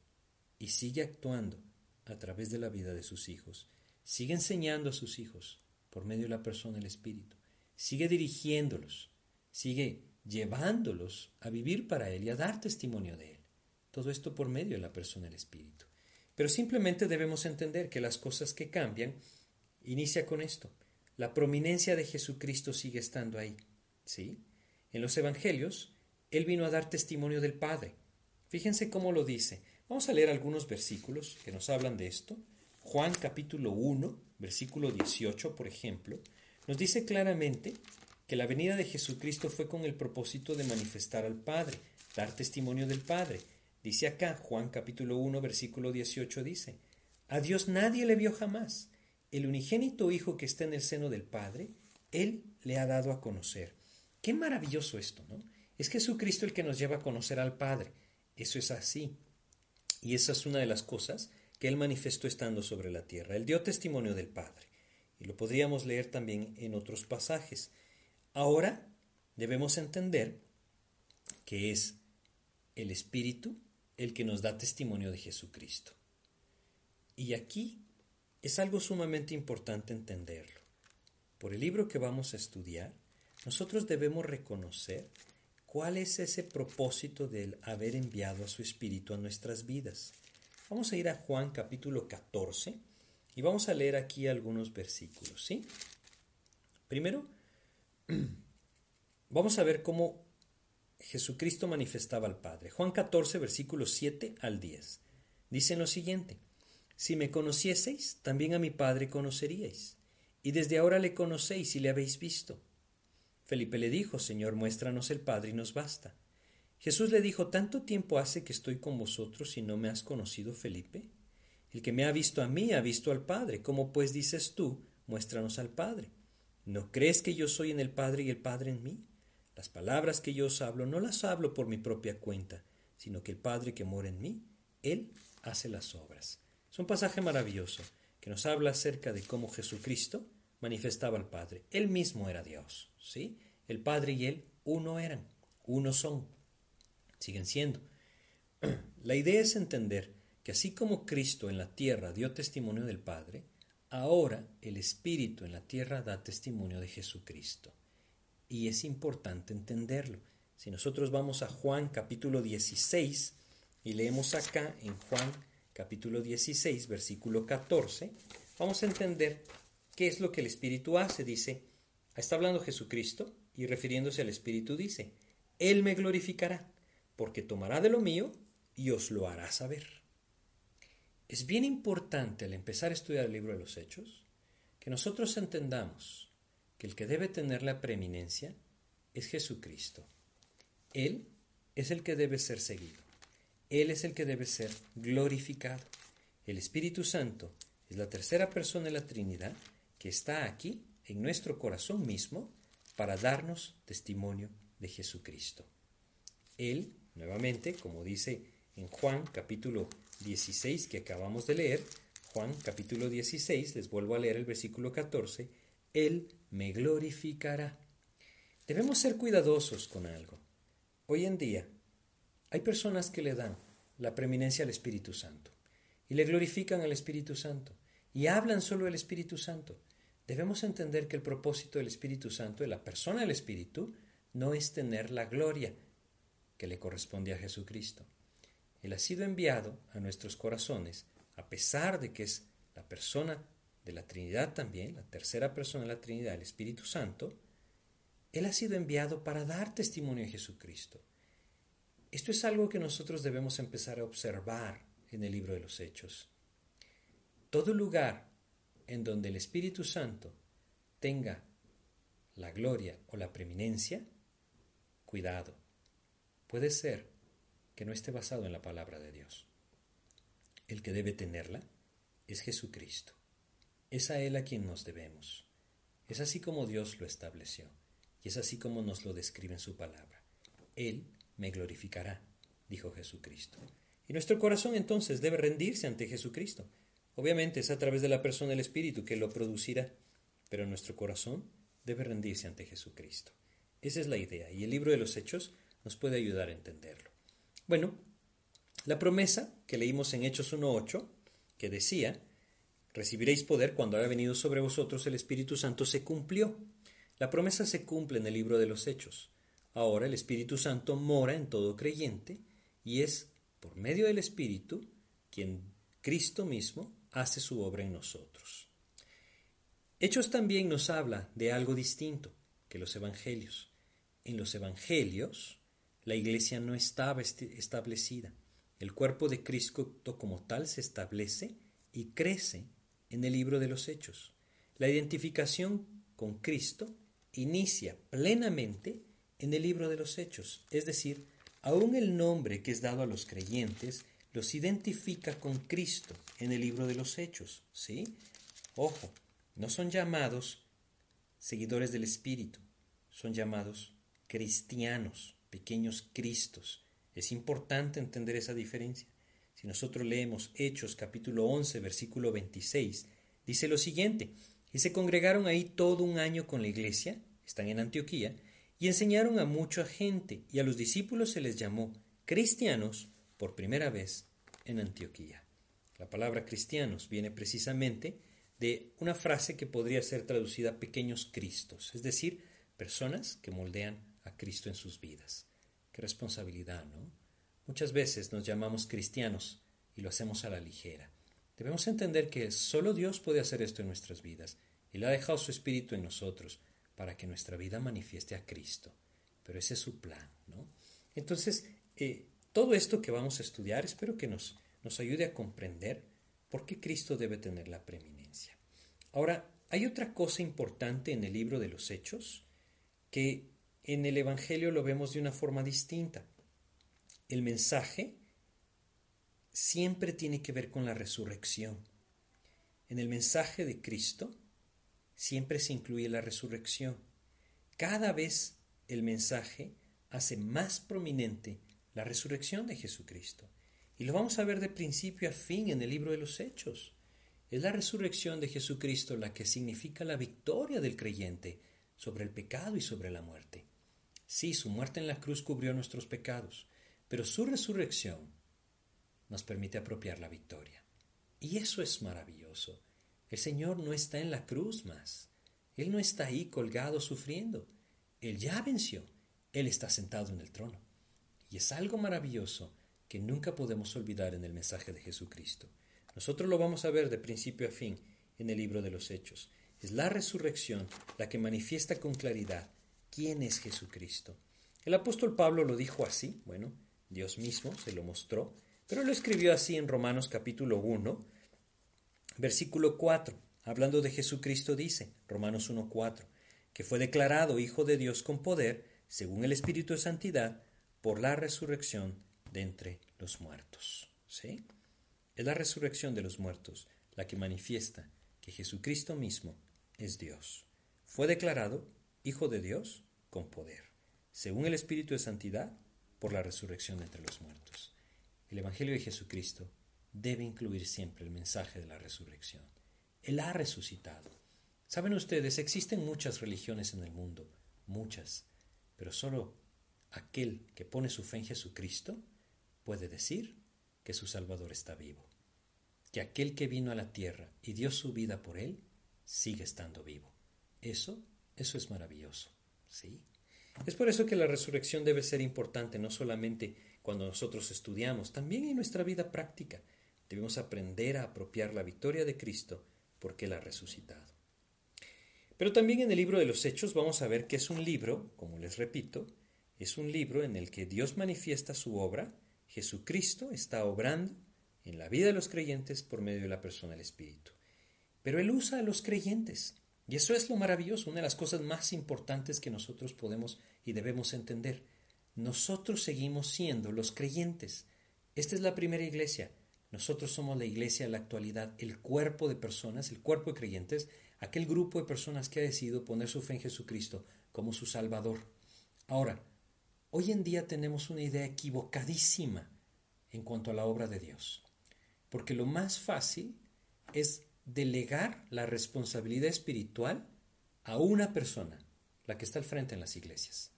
y sigue actuando a través de la vida de sus hijos. Sigue enseñando a sus hijos por medio de la persona del Espíritu. Sigue dirigiéndolos. Sigue llevándolos a vivir para Él y a dar testimonio de Él. Todo esto por medio de la persona del Espíritu. Pero simplemente debemos entender que las cosas que cambian inicia con esto. La prominencia de Jesucristo sigue estando ahí. ¿Sí? En los Evangelios, Él vino a dar testimonio del Padre. Fíjense cómo lo dice. Vamos a leer algunos versículos que nos hablan de esto. Juan capítulo 1, versículo 18, por ejemplo, nos dice claramente que la venida de Jesucristo fue con el propósito de manifestar al Padre, dar testimonio del Padre. Dice acá, Juan capítulo 1, versículo 18 dice, A Dios nadie le vio jamás. El unigénito Hijo que está en el seno del Padre, Él le ha dado a conocer. Qué maravilloso esto, ¿no? Es Jesucristo el que nos lleva a conocer al Padre. Eso es así. Y esa es una de las cosas que Él manifestó estando sobre la tierra. Él dio testimonio del Padre. Y lo podríamos leer también en otros pasajes. Ahora debemos entender que es el Espíritu el que nos da testimonio de Jesucristo. Y aquí es algo sumamente importante entenderlo. Por el libro que vamos a estudiar, nosotros debemos reconocer cuál es ese propósito del haber enviado a su Espíritu a nuestras vidas. Vamos a ir a Juan capítulo 14 y vamos a leer aquí algunos versículos, ¿sí? Primero, Vamos a ver cómo Jesucristo manifestaba al Padre. Juan 14, versículos 7 al 10. Dice lo siguiente, Si me conocieseis, también a mi Padre conoceríais, y desde ahora le conocéis y le habéis visto. Felipe le dijo, Señor, muéstranos el Padre y nos basta. Jesús le dijo, ¿tanto tiempo hace que estoy con vosotros y no me has conocido, Felipe? El que me ha visto a mí ha visto al Padre. ¿Cómo pues dices tú, muéstranos al Padre? ¿No crees que yo soy en el Padre y el Padre en mí? Las palabras que yo os hablo no las hablo por mi propia cuenta, sino que el Padre que mora en mí, Él hace las obras. Es un pasaje maravilloso que nos habla acerca de cómo Jesucristo manifestaba al Padre. Él mismo era Dios, ¿sí? El Padre y Él uno eran, uno son, siguen siendo. La idea es entender que así como Cristo en la tierra dio testimonio del Padre, ahora el Espíritu en la tierra da testimonio de Jesucristo y es importante entenderlo. Si nosotros vamos a Juan capítulo 16 y leemos acá en Juan capítulo 16 versículo 14, vamos a entender qué es lo que el Espíritu hace. Dice, está hablando Jesucristo y refiriéndose al Espíritu dice, Él me glorificará, porque tomará de lo mío y os lo hará saber. Es bien importante al empezar a estudiar el libro de los Hechos que nosotros entendamos que el que debe tener la preeminencia es Jesucristo. Él es el que debe ser seguido. Él es el que debe ser glorificado. El Espíritu Santo es la tercera persona de la Trinidad que está aquí en nuestro corazón mismo para darnos testimonio de Jesucristo. Él, nuevamente, como dice en Juan capítulo 16 que acabamos de leer, Juan capítulo 16, les vuelvo a leer el versículo 14, Él me glorificará. Debemos ser cuidadosos con algo. Hoy en día hay personas que le dan la preeminencia al Espíritu Santo y le glorifican al Espíritu Santo y hablan solo del Espíritu Santo. Debemos entender que el propósito del Espíritu Santo, de la persona del Espíritu, no es tener la gloria que le corresponde a Jesucristo. Él ha sido enviado a nuestros corazones, a pesar de que es la persona de la Trinidad también, la tercera persona de la Trinidad, el Espíritu Santo, Él ha sido enviado para dar testimonio a Jesucristo. Esto es algo que nosotros debemos empezar a observar en el libro de los Hechos. Todo lugar en donde el Espíritu Santo tenga la gloria o la preeminencia, cuidado, puede ser que no esté basado en la palabra de Dios. El que debe tenerla es Jesucristo. Es a Él a quien nos debemos. Es así como Dios lo estableció y es así como nos lo describe en su palabra. Él me glorificará, dijo Jesucristo. Y nuestro corazón entonces debe rendirse ante Jesucristo. Obviamente es a través de la persona del Espíritu que lo producirá, pero nuestro corazón debe rendirse ante Jesucristo. Esa es la idea y el libro de los Hechos nos puede ayudar a entenderlo. Bueno, la promesa que leímos en Hechos 1.8, que decía, recibiréis poder cuando haya venido sobre vosotros el Espíritu Santo, se cumplió. La promesa se cumple en el libro de los Hechos. Ahora el Espíritu Santo mora en todo creyente y es por medio del Espíritu quien Cristo mismo hace su obra en nosotros. Hechos también nos habla de algo distinto que los evangelios. En los evangelios la iglesia no estaba establecida. El cuerpo de Cristo como tal se establece y crece en el libro de los Hechos. La identificación con Cristo inicia plenamente en el libro de los Hechos, es decir, aún el nombre que es dado a los creyentes los identifica con Cristo en el libro de los Hechos, ¿sí? Ojo, no son llamados seguidores del Espíritu, son llamados cristianos, pequeños Cristos. Es importante entender esa diferencia. Si nosotros leemos Hechos capítulo 11, versículo 26, dice lo siguiente, y se congregaron ahí todo un año con la iglesia, están en Antioquía, y enseñaron a mucha gente, y a los discípulos se les llamó cristianos por primera vez en Antioquía. La palabra cristianos viene precisamente de una frase que podría ser traducida pequeños cristos, es decir, personas que moldean a Cristo en sus vidas. Qué responsabilidad, ¿no? Muchas veces nos llamamos cristianos y lo hacemos a la ligera. Debemos entender que solo Dios puede hacer esto en nuestras vidas le ha dejado su espíritu en nosotros para que nuestra vida manifieste a Cristo. Pero ese es su plan, ¿no? Entonces, eh, todo esto que vamos a estudiar espero que nos, nos ayude a comprender por qué Cristo debe tener la preeminencia. Ahora, hay otra cosa importante en el libro de los Hechos que en el Evangelio lo vemos de una forma distinta. El mensaje siempre tiene que ver con la resurrección. En el mensaje de Cristo siempre se incluye la resurrección. Cada vez el mensaje hace más prominente la resurrección de Jesucristo. Y lo vamos a ver de principio a fin en el libro de los Hechos. Es la resurrección de Jesucristo la que significa la victoria del creyente sobre el pecado y sobre la muerte. Sí, su muerte en la cruz cubrió nuestros pecados, pero su resurrección nos permite apropiar la victoria. Y eso es maravilloso. El Señor no está en la cruz más. Él no está ahí colgado sufriendo. Él ya venció. Él está sentado en el trono. Y es algo maravilloso que nunca podemos olvidar en el mensaje de Jesucristo. Nosotros lo vamos a ver de principio a fin en el libro de los Hechos. Es la resurrección la que manifiesta con claridad quién es Jesucristo. El apóstol Pablo lo dijo así, bueno, Dios mismo se lo mostró, pero lo escribió así en Romanos capítulo 1, versículo 4. Hablando de Jesucristo dice, Romanos 1.4, que fue declarado Hijo de Dios con poder, según el Espíritu de Santidad, por la resurrección de entre los muertos. ¿Sí? Es la resurrección de los muertos la que manifiesta que Jesucristo mismo es Dios. Fue declarado Hijo de Dios con poder, según el Espíritu de Santidad, por la resurrección de entre los muertos. El Evangelio de Jesucristo debe incluir siempre el mensaje de la resurrección. Él ha resucitado. Saben ustedes, existen muchas religiones en el mundo, muchas, pero solo aquel que pone su fe en Jesucristo puede decir que su Salvador está vivo que aquel que vino a la tierra y dio su vida por él, sigue estando vivo. Eso, eso es maravilloso, ¿sí? Es por eso que la resurrección debe ser importante no solamente cuando nosotros estudiamos, también en nuestra vida práctica. Debemos aprender a apropiar la victoria de Cristo porque Él ha resucitado. Pero también en el libro de los Hechos vamos a ver que es un libro, como les repito, Es un libro en el que Dios manifiesta su obra, Jesucristo está obrando en la vida de los creyentes por medio de la persona del Espíritu. Pero Él usa a los creyentes. Y eso es lo maravilloso, una de las cosas más importantes que nosotros podemos y debemos entender. Nosotros seguimos siendo los creyentes. Esta es la primera iglesia. Nosotros somos la iglesia de la actualidad, el cuerpo de personas, el cuerpo de creyentes, aquel grupo de personas que ha decidido poner su fe en Jesucristo como su Salvador. Ahora, hoy en día tenemos una idea equivocadísima en cuanto a la obra de Dios, porque lo más fácil es delegar la responsabilidad espiritual a una persona, la que está al frente en las iglesias.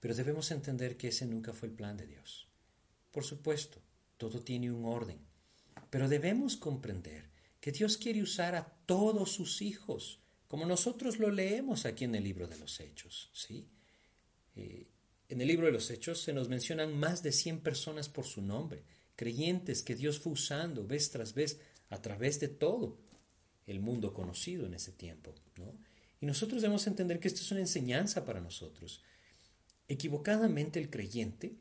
Pero debemos entender que ese nunca fue el plan de Dios. Por supuesto, todo tiene un orden, pero debemos comprender que Dios quiere usar a todos sus hijos, como nosotros lo leemos aquí en el libro de los Hechos. ¿sí? Eh, en el libro de los Hechos se nos mencionan más de 100 personas por su nombre, creyentes que Dios fue usando vez tras vez a través de todo el mundo conocido en ese tiempo. ¿no? Y nosotros debemos entender que esto es una enseñanza para nosotros. Equivocadamente el creyente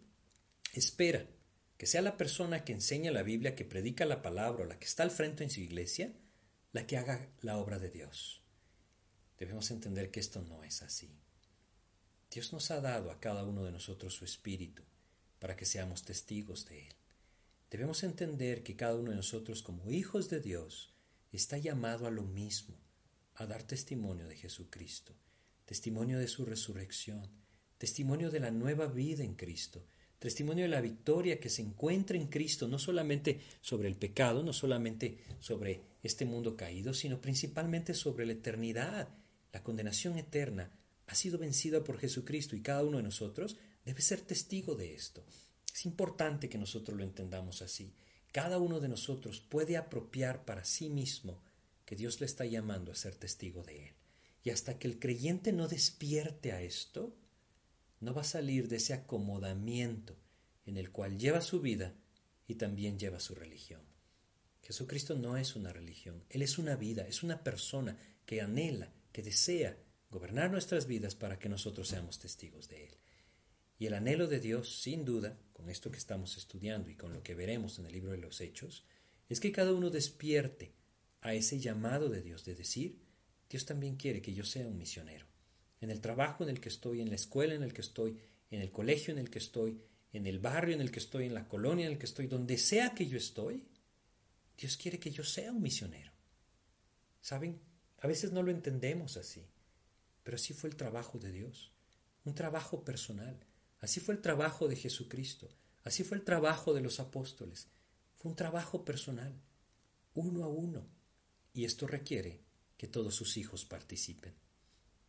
espera que sea la persona que enseña la Biblia, que predica la palabra o la que está al frente en su iglesia, la que haga la obra de Dios. Debemos entender que esto no es así. Dios nos ha dado a cada uno de nosotros su espíritu para que seamos testigos de Él. Debemos entender que cada uno de nosotros como hijos de Dios está llamado a lo mismo, a dar testimonio de Jesucristo, testimonio de su resurrección, testimonio de la nueva vida en Cristo, testimonio de la victoria que se encuentra en Cristo, no solamente sobre el pecado, no solamente sobre este mundo caído, sino principalmente sobre la eternidad. La condenación eterna ha sido vencida por Jesucristo y cada uno de nosotros debe ser testigo de esto. Es importante que nosotros lo entendamos así. Cada uno de nosotros puede apropiar para sí mismo que Dios le está llamando a ser testigo de Él. Y hasta que el creyente no despierte a esto, no va a salir de ese acomodamiento en el cual lleva su vida y también lleva su religión. Jesucristo no es una religión, Él es una vida, es una persona que anhela, que desea gobernar nuestras vidas para que nosotros seamos testigos de Él. Y el anhelo de Dios, sin duda, con esto que estamos estudiando y con lo que veremos en el libro de los Hechos, es que cada uno despierte a ese llamado de Dios de decir, Dios también quiere que yo sea un misionero en el trabajo en el que estoy, en la escuela en el que estoy, en el colegio en el que estoy, en el barrio en el que estoy, en la colonia en el que estoy, donde sea que yo estoy, Dios quiere que yo sea un misionero. ¿Saben? A veces no lo entendemos así, pero así fue el trabajo de Dios, un trabajo personal, así fue el trabajo de Jesucristo, así fue el trabajo de los apóstoles, fue un trabajo personal, uno a uno, y esto requiere que todos sus hijos participen.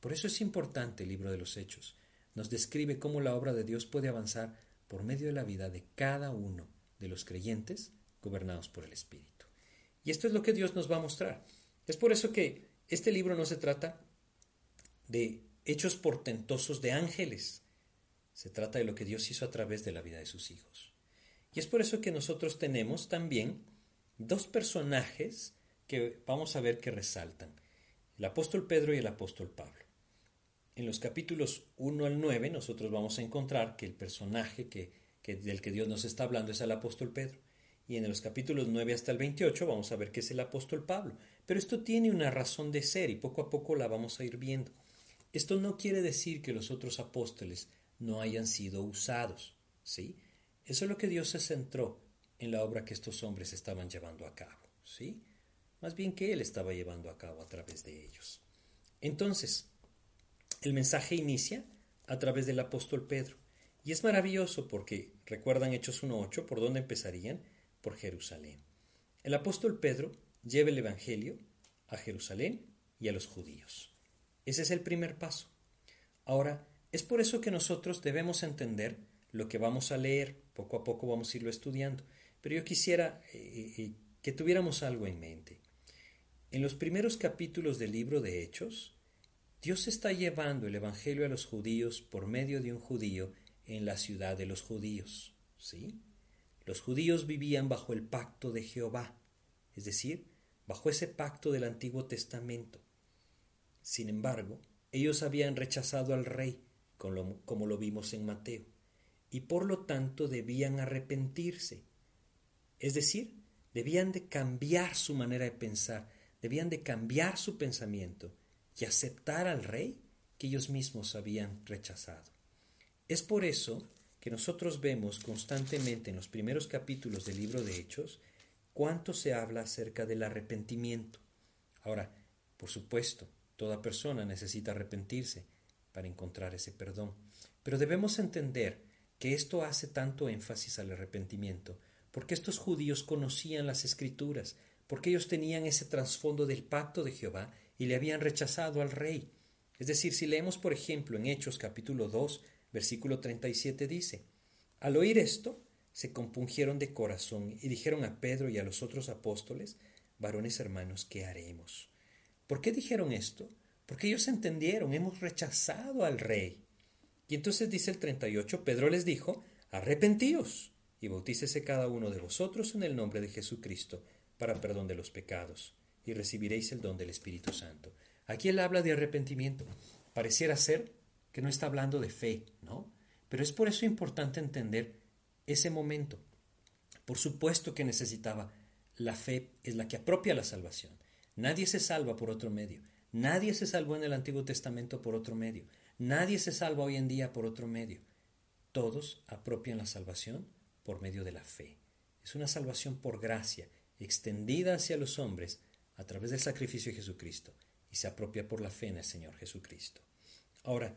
Por eso es importante el libro de los Hechos. Nos describe cómo la obra de Dios puede avanzar por medio de la vida de cada uno de los creyentes gobernados por el Espíritu. Y esto es lo que Dios nos va a mostrar. Es por eso que este libro no se trata de hechos portentosos de ángeles. Se trata de lo que Dios hizo a través de la vida de sus hijos. Y es por eso que nosotros tenemos también dos personajes que vamos a ver que resaltan. El apóstol Pedro y el apóstol Pablo. En los capítulos 1 al 9 nosotros vamos a encontrar que el personaje que, del que Dios nos está hablando es el apóstol Pedro. Y en los capítulos 9 hasta el 28 vamos a ver que es el apóstol Pablo. Pero esto tiene una razón de ser y poco a poco la vamos a ir viendo. Esto no quiere decir que los otros apóstoles no hayan sido usados, ¿sí? Eso es lo que Dios se centró en la obra que estos hombres estaban llevando a cabo, ¿sí? Más bien que Él estaba llevando a cabo a través de ellos. Entonces, el mensaje inicia a través del apóstol Pedro. Y es maravilloso porque, recuerdan Hechos 1.8, ¿por dónde empezarían? Por Jerusalén. El apóstol Pedro lleva el Evangelio a Jerusalén y a los judíos. Ese es el primer paso. Ahora, es por eso que nosotros debemos entender lo que vamos a leer, poco a poco vamos a irlo estudiando, pero yo quisiera eh, eh, que tuviéramos algo en mente. En los primeros capítulos del libro de Hechos, Dios está llevando el Evangelio a los judíos por medio de un judío en la ciudad de los judíos. ¿Sí? Los judíos vivían bajo el pacto de Jehová, es decir, bajo ese pacto del Antiguo Testamento. Sin embargo, ellos habían rechazado al rey como lo vimos en Mateo, y por lo tanto debían arrepentirse. Es decir, debían de cambiar su manera de pensar, debían de cambiar su pensamiento y aceptar al rey que ellos mismos habían rechazado. Es por eso que nosotros vemos constantemente en los primeros capítulos del libro de Hechos cuánto se habla acerca del arrepentimiento. Ahora, por supuesto, toda persona necesita arrepentirse para encontrar ese perdón, pero debemos entender que esto hace tanto énfasis al arrepentimiento, porque estos judíos conocían las escrituras, porque ellos tenían ese trasfondo del pacto de Jehová y le habían rechazado al rey. Es decir, si leemos, por ejemplo, en Hechos capítulo 2, Versículo 37 dice, Al oír esto, se compungieron de corazón y dijeron a Pedro y a los otros apóstoles, varones hermanos, ¿qué haremos? ¿Por qué dijeron esto? Porque ellos entendieron, hemos rechazado al rey. Y entonces dice el 38, Pedro les dijo, arrepentíos y bautícese cada uno de vosotros en el nombre de Jesucristo para perdón de los pecados y recibiréis el don del Espíritu Santo. Aquí él habla de arrepentimiento. Pareciera ser que no está hablando de fe, ¿no? Pero es por eso importante entender ese momento. Por supuesto que necesitaba. La fe es la que apropia la salvación. Nadie se salva por otro medio. Nadie se salvó en el Antiguo Testamento por otro medio. Nadie se salva hoy en día por otro medio. Todos apropian la salvación por medio de la fe. Es una salvación por gracia, extendida hacia los hombres a través del sacrificio de Jesucristo, y se apropia por la fe en el Señor Jesucristo. Ahora,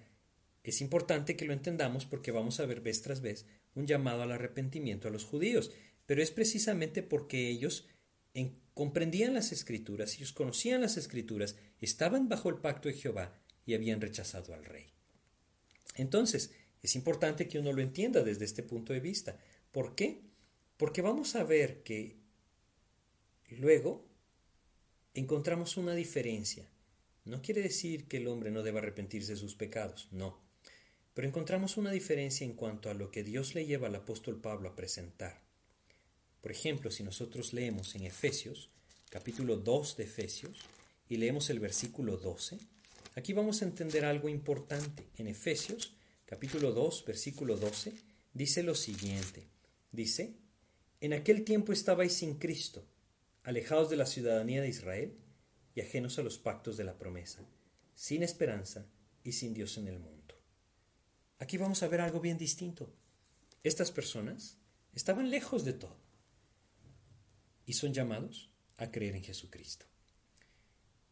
es importante que lo entendamos porque vamos a ver vez tras vez un llamado al arrepentimiento a los judíos, pero es precisamente porque ellos comprendían las escrituras, ellos conocían las escrituras, estaban bajo el pacto de Jehová y habían rechazado al rey. Entonces, es importante que uno lo entienda desde este punto de vista. ¿Por qué? Porque vamos a ver que luego encontramos una diferencia. No quiere decir que el hombre no deba arrepentirse de sus pecados, no. Pero encontramos una diferencia en cuanto a lo que Dios le lleva al apóstol Pablo a presentar. Por ejemplo, si nosotros leemos en Efesios, capítulo 2 de Efesios, y leemos el versículo 12, aquí vamos a entender algo importante. En Efesios, capítulo 2, versículo 12, dice lo siguiente. Dice, en aquel tiempo estabais sin Cristo, alejados de la ciudadanía de Israel y ajenos a los pactos de la promesa, sin esperanza y sin Dios en el mundo. Aquí vamos a ver algo bien distinto. Estas personas estaban lejos de todo y son llamados a creer en Jesucristo.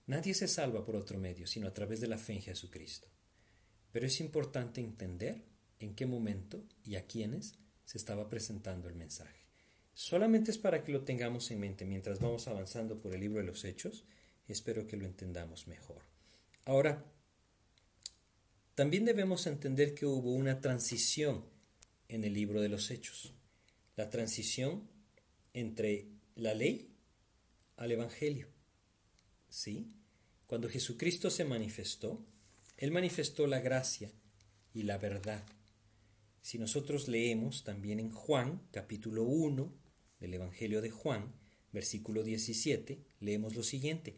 Nadie se salva por otro medio, sino a través de la fe en Jesucristo. Pero es importante entender en qué momento y a quiénes se estaba presentando el mensaje. Solamente es para que lo tengamos en mente mientras vamos avanzando por el libro de los Hechos espero que lo entendamos mejor. Ahora, también debemos entender que hubo una transición en el libro de los Hechos. La transición entre la ley al Evangelio. ¿Sí? Cuando Jesucristo se manifestó, Él manifestó la gracia y la verdad. Si nosotros leemos también en Juan, capítulo 1 del Evangelio de Juan, versículo 17, leemos lo siguiente.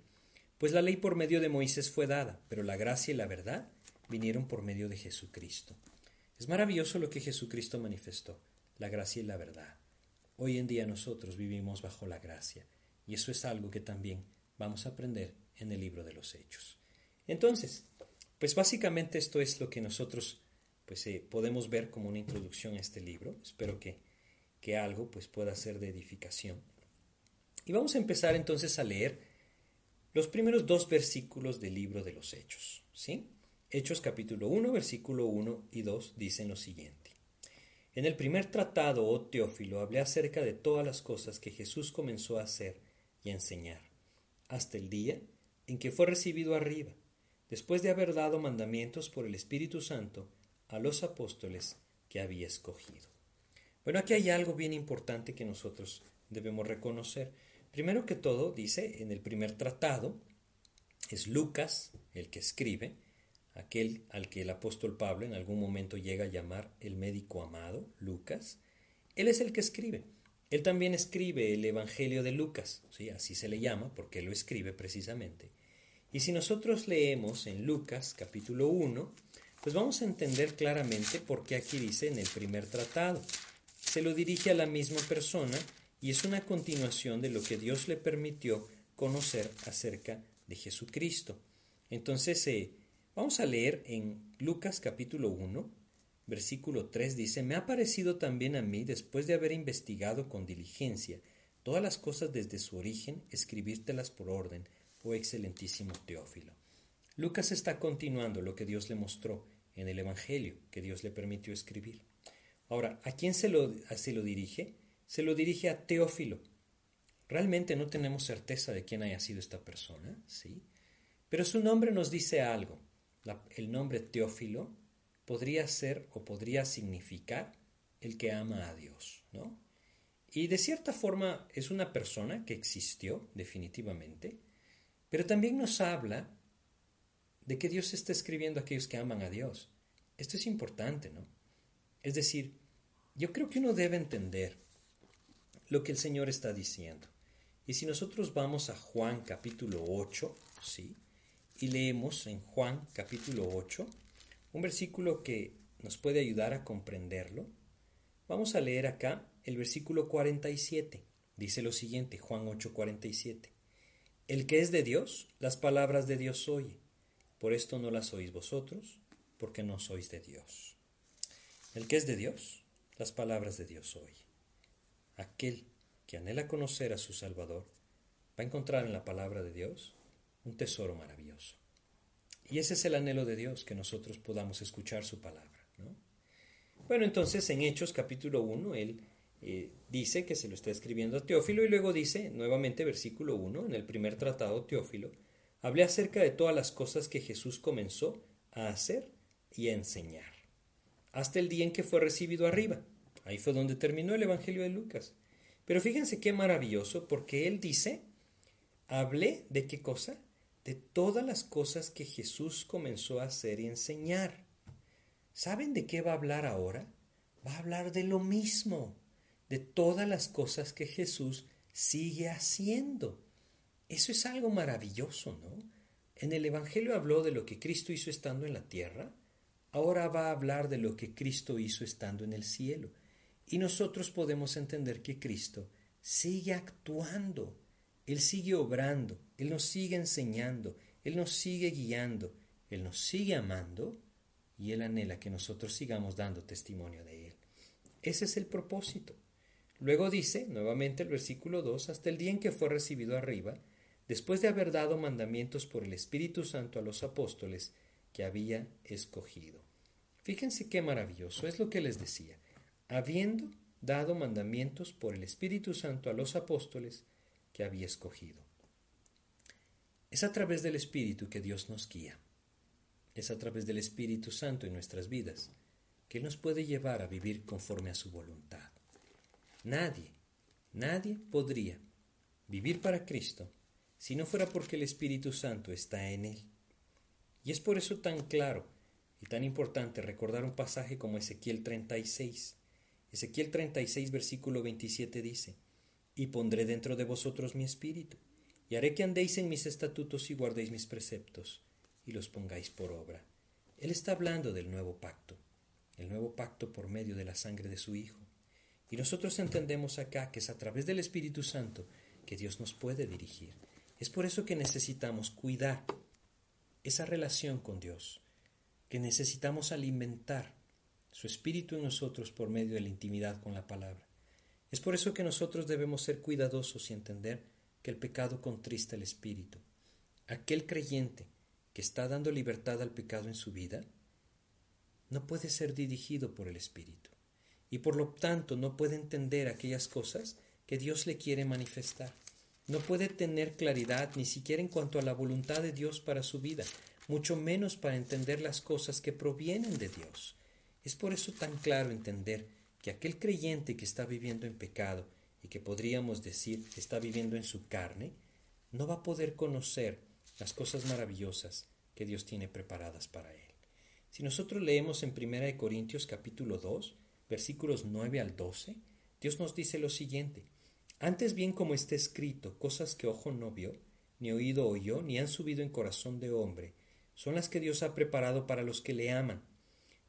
Pues la ley por medio de Moisés fue dada, pero la gracia y la verdad vinieron por medio de Jesucristo. Es maravilloso lo que Jesucristo manifestó, la gracia y la verdad. Hoy en día nosotros vivimos bajo la gracia, y eso es algo que también vamos a aprender en el libro de los Hechos. Entonces, pues básicamente esto es lo que nosotros pues eh, podemos ver como una introducción a este libro. Espero que, que algo pues pueda ser de edificación. Y vamos a empezar entonces a leer los primeros dos versículos del libro de los Hechos, ¿sí? Hechos capítulo 1, versículo 1 y 2 dicen lo siguiente. En el primer tratado, oh Teófilo, hablé acerca de todas las cosas que Jesús comenzó a hacer y a enseñar, hasta el día en que fue recibido arriba, después de haber dado mandamientos por el Espíritu Santo a los apóstoles que había escogido. Bueno, aquí hay algo bien importante que nosotros debemos reconocer. Primero que todo, dice en el primer tratado, es Lucas el que escribe, aquel al que el apóstol Pablo en algún momento llega a llamar el médico amado, Lucas, él es el que escribe. Él también escribe el Evangelio de Lucas, ¿sí? así se le llama porque lo escribe precisamente. Y si nosotros leemos en Lucas capítulo 1, Pues vamos a entender claramente por qué aquí dice en el primer tratado. Se lo dirige a la misma persona y es una continuación de lo que Dios le permitió conocer acerca de Jesucristo. Entonces, eh, vamos a leer en Lucas capítulo 1, versículo 3 dice, Me ha parecido también a mí, después de haber investigado con diligencia todas las cosas desde su origen, escribírtelas por orden, oh excelentísimo Teófilo. Lucas está continuando lo que Dios le mostró en el Evangelio que Dios le permitió escribir. Ahora, ¿a quién se lo, se lo dirige? Se lo dirige a Teófilo. Realmente no tenemos certeza de quién haya sido esta persona, ¿sí? Pero su nombre nos dice algo. El nombre Teófilo podría ser o podría significar el que ama a Dios, ¿no? Y de cierta forma es una persona que existió definitivamente, pero también nos habla de que Dios está escribiendo a aquellos que aman a Dios. Esto es importante, ¿no? Es decir, yo creo que uno debe entender lo que el Señor está diciendo. Y si nosotros vamos a Juan capítulo 8, ¿sí? Y leemos en Juan capítulo 8, un versículo que nos puede ayudar a comprenderlo. Vamos a leer acá el versículo 47. Dice lo siguiente, Juan 8:47. El que es de Dios, las palabras de Dios oye. Por esto no las oís vosotros, porque no sois de Dios. El que es de Dios, las palabras de Dios oye. Aquel que anhela conocer a su Salvador va a encontrar en la palabra de Dios un tesoro maravilloso. Y ese es el anhelo de Dios, que nosotros podamos escuchar su palabra. Bueno, entonces en Hechos capítulo 1, él eh, dice que se lo está escribiendo a Teófilo y luego dice, nuevamente versículo 1, en el primer tratado Teófilo, hablé acerca de todas las cosas que Jesús comenzó a hacer y a enseñar, hasta el día en que fue recibido arriba. Ahí fue donde terminó el Evangelio de Lucas. Pero fíjense qué maravilloso, porque él dice, hablé de qué cosa? De todas las cosas que Jesús comenzó a hacer y enseñar. ¿Saben de qué va a hablar ahora? Va a hablar de lo mismo, de todas las cosas que Jesús sigue haciendo. Eso es algo maravilloso, ¿no? En el Evangelio habló de lo que Cristo hizo estando en la tierra, ahora va a hablar de lo que Cristo hizo estando en el cielo. Y nosotros podemos entender que Cristo sigue actuando, Él sigue obrando, Él nos sigue enseñando, Él nos sigue guiando, Él nos sigue amando y Él anhela que nosotros sigamos dando testimonio de Él. Ese es el propósito. Luego dice, nuevamente el versículo 2, hasta el día en que fue recibido arriba, después de haber dado mandamientos por el Espíritu Santo a los apóstoles que había escogido. Fíjense qué maravilloso es lo que les decía habiendo dado mandamientos por el Espíritu Santo a los apóstoles que había escogido. Es a través del Espíritu que Dios nos guía. Es a través del Espíritu Santo en nuestras vidas que nos puede llevar a vivir conforme a su voluntad. Nadie, nadie podría vivir para Cristo si no fuera porque el Espíritu Santo está en Él. Y es por eso tan claro y tan importante recordar un pasaje como Ezequiel 36, Ezequiel 36, versículo 27 dice, Y pondré dentro de vosotros mi espíritu, y haré que andéis en mis estatutos y guardéis mis preceptos, y los pongáis por obra. Él está hablando del nuevo pacto, el nuevo pacto por medio de la sangre de su Hijo. Y nosotros entendemos acá que es a través del Espíritu Santo que Dios nos puede dirigir. Es por eso que necesitamos cuidar esa relación con Dios, que necesitamos alimentar su espíritu en nosotros por medio de la intimidad con la palabra. Es por eso que nosotros debemos ser cuidadosos y entender que el pecado contrista el espíritu. Aquel creyente que está dando libertad al pecado en su vida no puede ser dirigido por el espíritu y por lo tanto no puede entender aquellas cosas que Dios le quiere manifestar. No puede tener claridad ni siquiera en cuanto a la voluntad de Dios para su vida, mucho menos para entender las cosas que provienen de Dios. Es por eso tan claro entender que aquel creyente que está viviendo en pecado y que podríamos decir está viviendo en su carne, no va a poder conocer las cosas maravillosas que Dios tiene preparadas para él. Si nosotros leemos en 1 Corintios capítulo 2, versículos 9 al 12, Dios nos dice lo siguiente, antes bien como está escrito, cosas que ojo no vio, ni oído oyó, ni han subido en corazón de hombre, son las que Dios ha preparado para los que le aman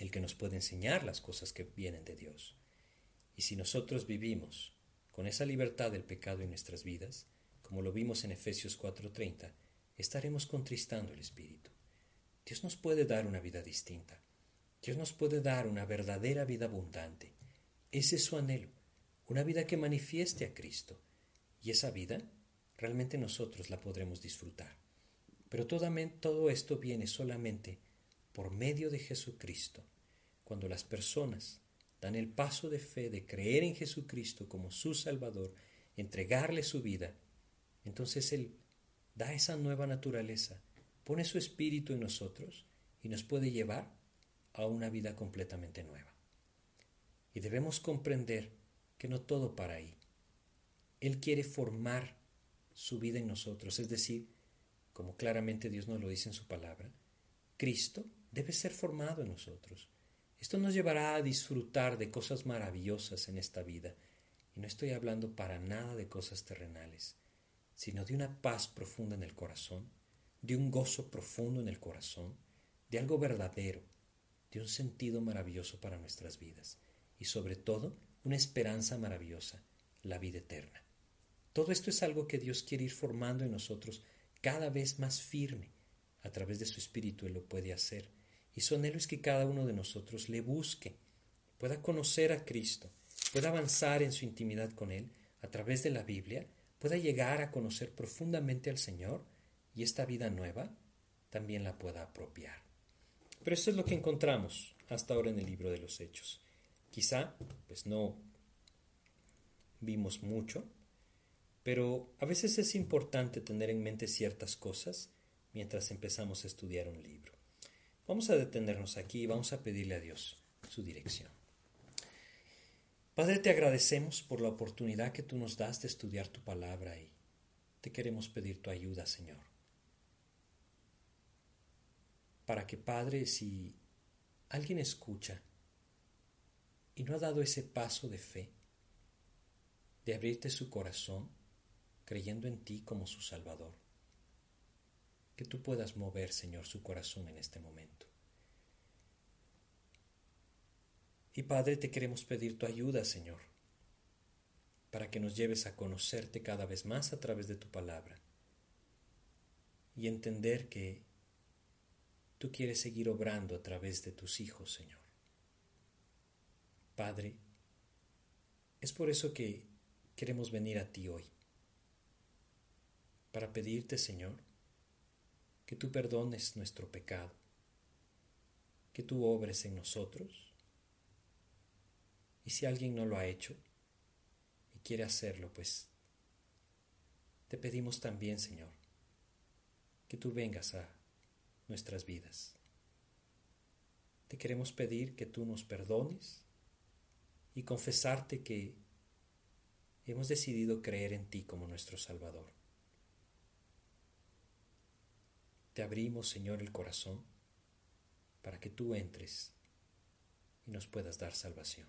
el que nos puede enseñar las cosas que vienen de Dios. Y si nosotros vivimos con esa libertad del pecado en nuestras vidas, como lo vimos en Efesios 4:30, estaremos contristando el Espíritu. Dios nos puede dar una vida distinta. Dios nos puede dar una verdadera vida abundante. Ese es su anhelo, una vida que manifieste a Cristo. Y esa vida realmente nosotros la podremos disfrutar. Pero todo, esto viene solamente por medio de Jesucristo. Cuando las personas dan el paso de fe de creer en Jesucristo como su Salvador, entregarle su vida, entonces Él da esa nueva naturaleza, pone su espíritu en nosotros y nos puede llevar a una vida completamente nueva. Y debemos comprender que no todo para ahí. Él quiere formar su vida en nosotros, es decir, como claramente Dios nos lo dice en su palabra, Cristo debe ser formado en nosotros. Esto nos llevará a disfrutar de cosas maravillosas en esta vida, y no estoy hablando para nada de cosas terrenales, sino de una paz profunda en el corazón, de un gozo profundo en el corazón, de algo verdadero, de un sentido maravilloso para nuestras vidas y sobre todo una esperanza maravillosa, la vida eterna. Todo esto es algo que Dios quiere ir formando en nosotros cada vez más firme. A través de su Espíritu Él lo puede hacer. Y su anhelo es que cada uno de nosotros le busque, pueda conocer a Cristo, pueda avanzar en su intimidad con Él a través de la Biblia, pueda llegar a conocer profundamente al Señor y esta vida nueva también la pueda apropiar. Pero esto es lo que encontramos hasta ahora en el libro de los Hechos. Quizá, pues no vimos mucho, pero a veces es importante tener en mente ciertas cosas mientras empezamos a estudiar un libro. Vamos a detenernos aquí y vamos a pedirle a Dios su dirección. Padre, te agradecemos por la oportunidad que tú nos das de estudiar tu palabra y te queremos pedir tu ayuda, Señor. Para que, Padre, si alguien escucha y no ha dado ese paso de fe, de abrirte su corazón, creyendo en ti como su Salvador. Que tú puedas mover, Señor, su corazón en este momento. Y Padre, te queremos pedir tu ayuda, Señor, para que nos lleves a conocerte cada vez más a través de tu palabra y entender que tú quieres seguir obrando a través de tus hijos, Señor. Padre, es por eso que queremos venir a ti hoy, para pedirte, Señor, que tú perdones nuestro pecado, que tú obres en nosotros, y si alguien no lo ha hecho y quiere hacerlo, pues te pedimos también, Señor, que tú vengas a nuestras vidas. Te queremos pedir que tú nos perdones y confesarte que hemos decidido creer en ti como nuestro Salvador. Te abrimos, Señor, el corazón para que tú entres y nos puedas dar salvación.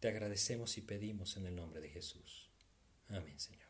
Te agradecemos y pedimos en el nombre de Jesús. Amén, Señor.